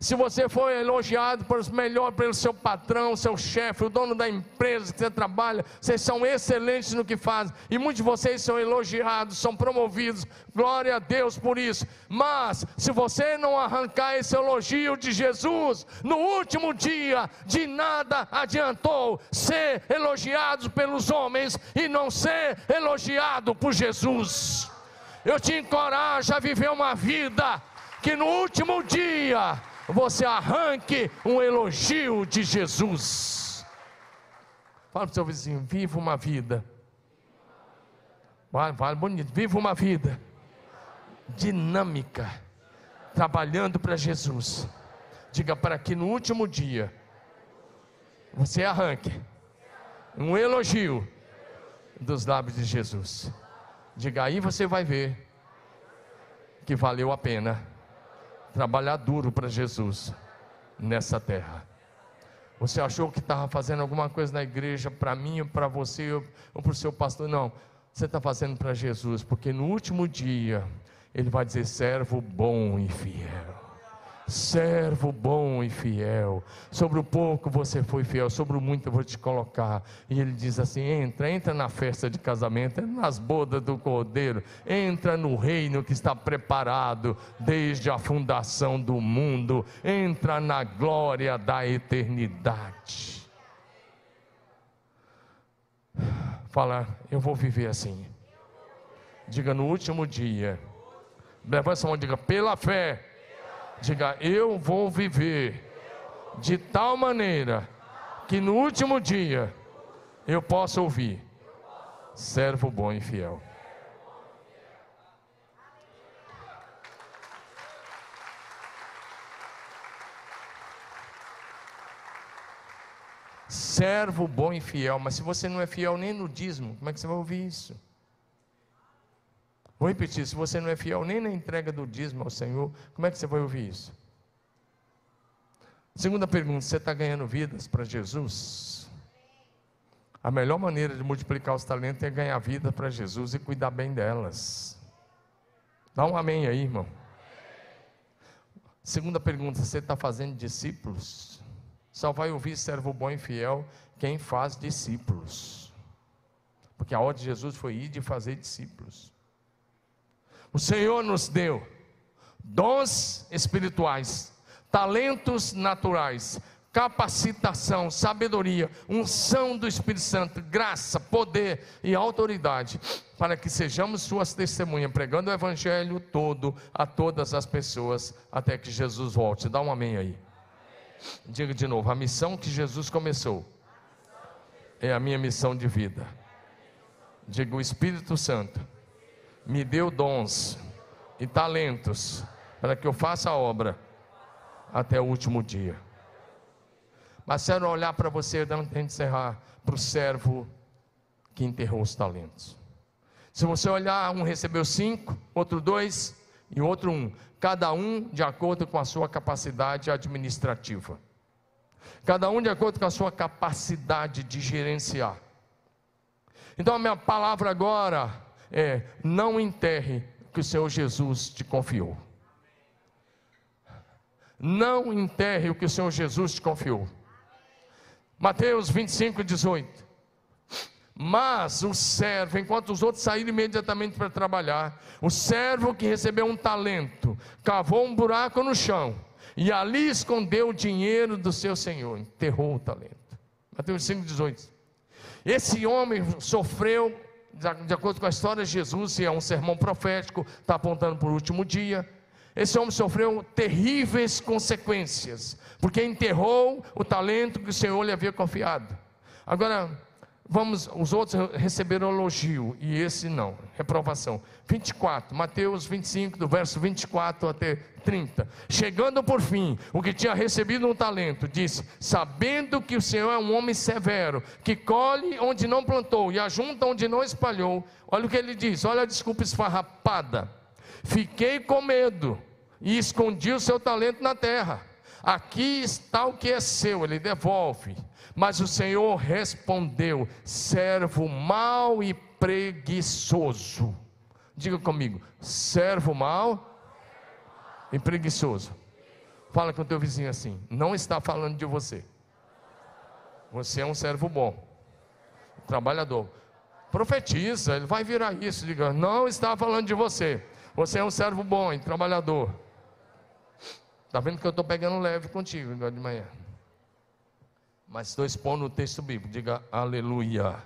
Speaker 1: Se você for elogiado por melhor pelo seu patrão, seu chefe, o dono da empresa que você trabalha, vocês são excelentes no que fazem, e muitos de vocês são elogiados, são promovidos, glória a Deus por isso. Mas, se você não arrancar esse elogio de Jesus, no último dia, de nada adiantou ser elogiado pelos homens e não ser elogiado por Jesus. Eu te encorajo a viver uma vida que no último dia você arranque um elogio de Jesus. Fala para o seu vizinho: viva uma vida. Vai, vai, bonito. Viva uma vida dinâmica, trabalhando para Jesus. Diga para que no último dia você arranque um elogio dos lábios de Jesus. Diga aí você vai ver que valeu a pena trabalhar duro para Jesus nessa terra. Você achou que estava fazendo alguma coisa na igreja para mim, ou para você, ou para o seu pastor? Não, você está fazendo para Jesus, porque no último dia, Ele vai dizer: servo bom e fiel servo bom e fiel. Sobre o pouco você foi fiel, sobre o muito eu vou te colocar. E ele diz assim: entra, entra na festa de casamento, entra nas bodas do cordeiro, entra no reino que está preparado desde a fundação do mundo, entra na glória da eternidade. Fala, eu vou viver assim. Diga no último dia. Levanta a mão e diga, pela fé Diga, eu vou viver de tal maneira que no último dia eu possa ouvir: servo bom e fiel. Servo bom e fiel, mas se você não é fiel nem no dízimo, como é que você vai ouvir isso? Vou repetir: se você não é fiel nem na entrega do dízimo ao Senhor, como é que você vai ouvir isso? Segunda pergunta: você está ganhando vidas para Jesus? A melhor maneira de multiplicar os talentos é ganhar vida para Jesus e cuidar bem delas. Dá um amém aí, irmão. Segunda pergunta: você está fazendo discípulos? Só vai ouvir servo bom e fiel quem faz discípulos. Porque a ordem de Jesus foi ir de fazer discípulos. O Senhor nos deu dons espirituais, talentos naturais, capacitação, sabedoria, unção do Espírito Santo, graça, poder e autoridade, para que sejamos suas testemunhas, pregando o Evangelho todo a todas as pessoas, até que Jesus volte. Dá um amém aí. Diga de novo: a missão que Jesus começou é a minha missão de vida. Diga: o Espírito Santo me deu dons e talentos para que eu faça a obra até o último dia. Mas quero olhar para você, antes de encerrar, para o servo que enterrou os talentos. Se você olhar, um recebeu cinco, outro dois e outro um, cada um de acordo com a sua capacidade administrativa, cada um de acordo com a sua capacidade de gerenciar. Então a minha palavra agora é: não enterre o que o Senhor Jesus te confiou. Não enterre o que o Senhor Jesus te confiou. Mateus 25, 18. Mas o servo, enquanto os outros saíram imediatamente para trabalhar, o servo que recebeu um talento, cavou um buraco no chão e ali escondeu o dinheiro do seu senhor, enterrou o talento. Mateus 5,18. Esse homem sofreu, de acordo com a história de Jesus, e é um sermão profético, está apontando para o último dia. Esse homem sofreu terríveis consequências, porque enterrou o talento que o Senhor lhe havia confiado. Agora, Vamos, os outros receberam elogio e esse não, reprovação. 24, Mateus 25, do verso 24 até 30. Chegando por fim, o que tinha recebido um talento, disse: Sabendo que o Senhor é um homem severo, que colhe onde não plantou e ajunta onde não espalhou. Olha o que ele diz: olha a desculpa esfarrapada. Fiquei com medo e escondi o seu talento na terra. Aqui está o que é seu, ele devolve. Mas o Senhor respondeu: servo mau e preguiçoso. Diga comigo: servo mau e preguiçoso. Fala com o teu vizinho assim: não está falando de você. Você é um servo bom, trabalhador. Profetiza, ele vai virar isso. Diga: não está falando de você. Você é um servo bom e trabalhador. Está vendo que eu estou pegando leve contigo agora de manhã. Mas estou expondo o texto bíblico, diga aleluia.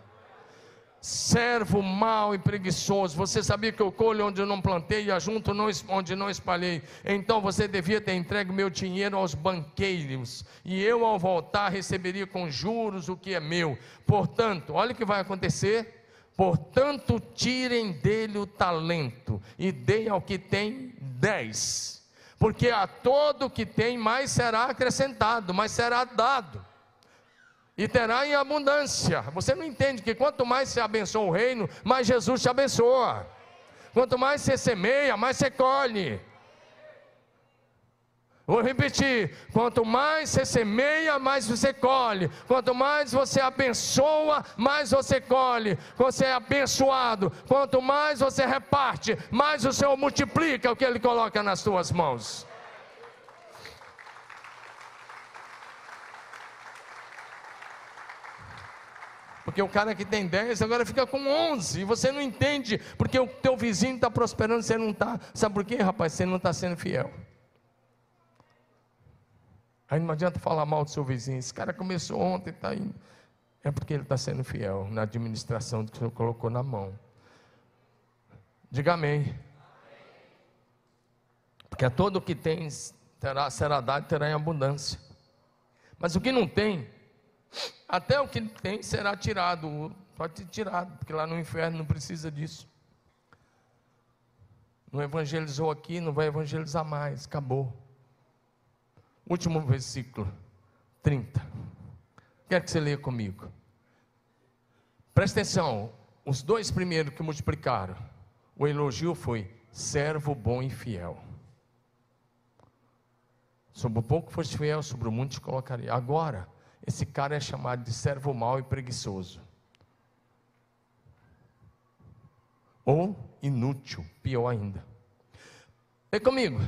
Speaker 1: Servo mau e preguiçoso, você sabia que eu colho onde eu não plantei e ajunto onde não espalhei. Então você devia ter entregue meu dinheiro aos banqueiros, e eu, ao voltar, receberia com juros o que é meu. Portanto, olha o que vai acontecer. Portanto, tirem dele o talento e deem ao que tem dez, porque a todo que tem mais será acrescentado, mais será dado e terá em abundância. Você não entende que quanto mais você abençoa o reino, mais Jesus te abençoa. Quanto mais você semeia, mais você colhe. Vou repetir: quanto mais você semeia, mais você colhe. Quanto mais você abençoa, mais você colhe. Você é abençoado. Quanto mais você reparte, mais o Senhor multiplica o que Ele coloca nas suas mãos. Porque o cara que tem 10 agora fica com 11 e você não entende, porque o teu vizinho está prosperando, você não está. Sabe por quê, rapaz? Você não está sendo fiel. Aí não adianta falar mal do seu vizinho. Esse cara começou ontem, está indo. É porque ele está sendo fiel na administração que o Senhor colocou na mão. Diga amém. Porque a todo o que tem terá, será dado terá em abundância. Mas o que não tem, até o que tem será tirado, pode ser tirado, porque lá no inferno não precisa disso. Não evangelizou aqui, não vai evangelizar mais, acabou. Último versículo, 30. Quero que você leia comigo. Presta atenção, os dois primeiros que multiplicaram, o elogio foi servo bom e fiel. Sobre o pouco foste fiel, sobre o muito te colocaria. Agora, esse cara é chamado de servo mau e preguiçoso. Ou inútil, pior ainda. Vem comigo.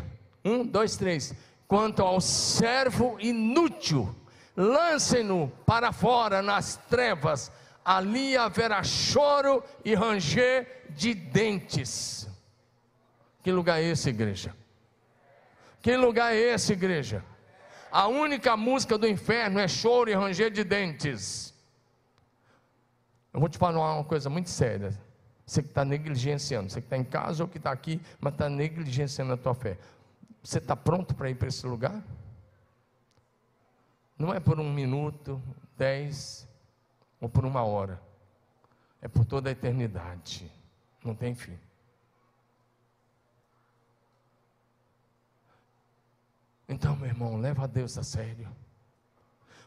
Speaker 1: Um, dois, três. Quanto ao servo inútil, lancem-no para fora nas trevas, ali haverá choro e ranger de dentes. Que lugar é esse, igreja? Que lugar é esse, igreja? A única música do inferno é choro e ranger de dentes. Eu vou te falar uma coisa muito séria. Você que está negligenciando, você que está em casa ou que está aqui, mas está negligenciando a tua fé. Você está pronto para ir para esse lugar? não é por um minuto, dez ou por uma hora, é por toda a eternidade, não tem fim. Então, meu irmão, leva a Deus a sério.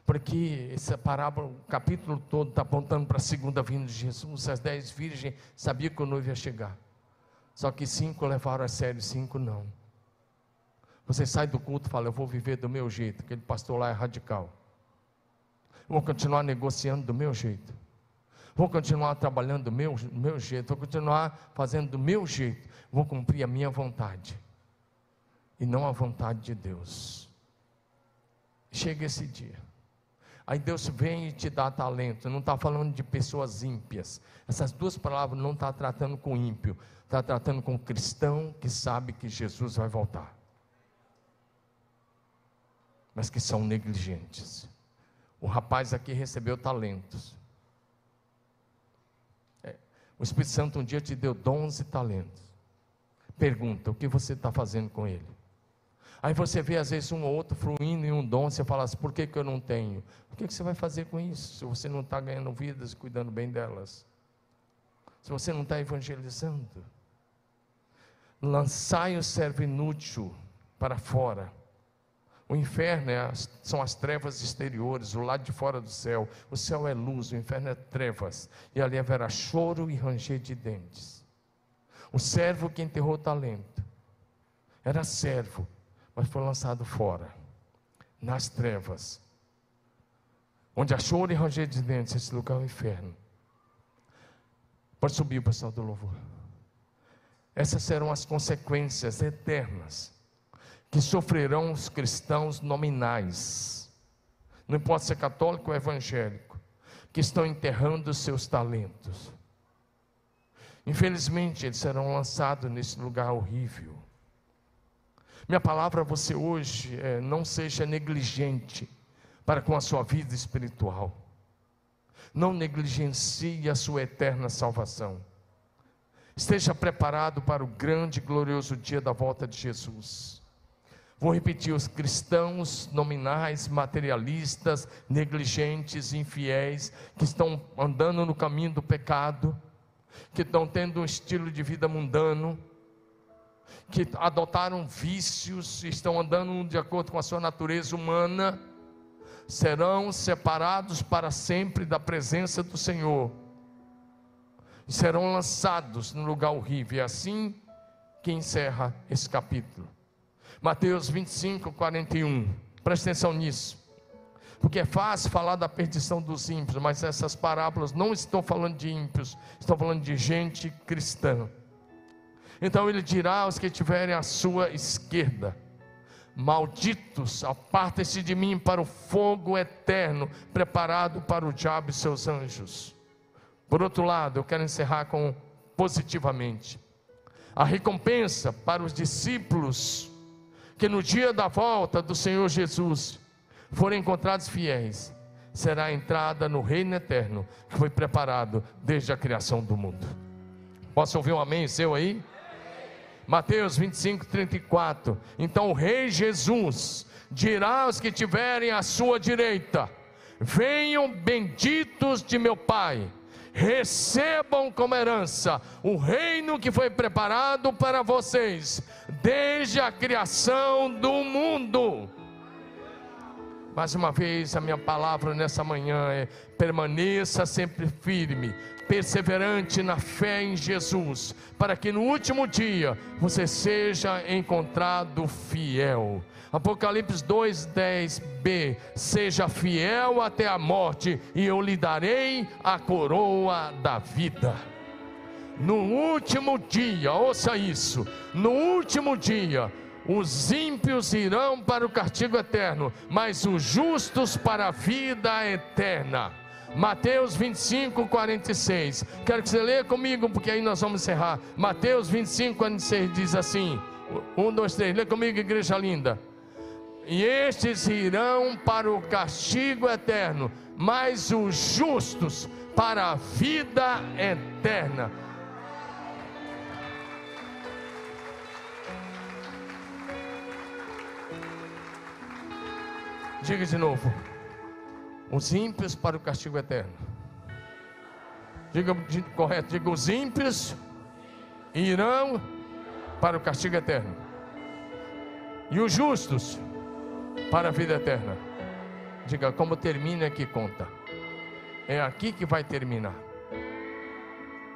Speaker 1: Porque essa parábola, o capítulo todo está apontando para a segunda vinda de Jesus. As dez virgens sabiam que o noivo ia chegar. Só que cinco levaram a sério, cinco não. Você sai do culto e fala, eu vou viver do meu jeito. Aquele pastor lá é radical. vou continuar negociando do meu jeito. Vou continuar trabalhando do meu, do meu jeito. Vou continuar fazendo do meu jeito. Vou cumprir a minha vontade e não a vontade de Deus. Chega esse dia. Aí Deus vem e te dá talento. Não está falando de pessoas ímpias. Essas duas palavras não está tratando com ímpio. Está tratando com cristão que sabe que Jesus vai voltar. Mas que são negligentes. O rapaz aqui recebeu talentos. É, o Espírito Santo um dia te deu dons e talentos. Pergunta: o que você está fazendo com ele? Aí você vê às vezes um ou outro fluindo em um dom, você fala assim, por que, que eu não tenho? O que, que você vai fazer com isso? Se você não está ganhando vidas e cuidando bem delas. Se você não está evangelizando. Lançai o servo inútil para fora. O inferno é as, são as trevas exteriores, o lado de fora do céu. O céu é luz, o inferno é trevas. E ali haverá choro e ranger de dentes. O servo que enterrou o talento era servo, mas foi lançado fora, nas trevas, onde há choro e ranger de dentes, esse lugar é o inferno. Pode subir o pessoal do louvor. Essas serão as consequências eternas que sofrerão os cristãos nominais, não importa se é católico ou evangélico, que estão enterrando os seus talentos. Infelizmente, eles serão lançados nesse lugar horrível. Minha palavra a você hoje é: não seja negligente para com a sua vida espiritual. Não negligencie a sua eterna salvação. Esteja preparado para o grande e glorioso dia da volta de Jesus. Vou repetir: os cristãos nominais, materialistas, negligentes, infiéis, que estão andando no caminho do pecado, que estão tendo um estilo de vida mundano, que adotaram vícios, estão andando de acordo com a sua natureza humana, serão separados para sempre da presença do Senhor, e serão lançados no lugar horrível. É assim que encerra esse capítulo. Mateus 25, 41. Presta atenção nisso. Porque é fácil falar da perdição dos ímpios, mas essas parábolas não estão falando de ímpios, estão falando de gente cristã. Então ele dirá aos que estiverem à sua esquerda: Malditos, apartem-se de mim para o fogo eterno, preparado para o diabo e seus anjos. Por outro lado, eu quero encerrar com positivamente. A recompensa para os discípulos que no dia da volta do Senhor Jesus forem encontrados fiéis, será a entrada no reino eterno que foi preparado desde a criação do mundo. Posso ouvir um amém seu aí? Mateus 25, 34. Então o Rei Jesus dirá aos que tiverem à sua direita: Venham benditos de meu Pai, recebam como herança o reino que foi preparado para vocês desde a criação do mundo. Mais uma vez, a minha palavra nessa manhã é: permaneça sempre firme, perseverante na fé em Jesus, para que no último dia você seja encontrado fiel. Apocalipse 2:10b Seja fiel até a morte, e eu lhe darei a coroa da vida. No último dia, ouça isso: no último dia, os ímpios irão para o castigo eterno, mas os justos para a vida eterna. Mateus 25, 46. Quero que você leia comigo, porque aí nós vamos encerrar. Mateus 25, 46 diz assim: um, dois, três, lê comigo, igreja linda. E estes irão para o castigo eterno, mas os justos para a vida eterna. Diga de novo. Os ímpios para o castigo eterno. Diga correto, diga os ímpios irão para o castigo eterno. E os justos para a vida eterna. Diga como termina que conta. É aqui que vai terminar.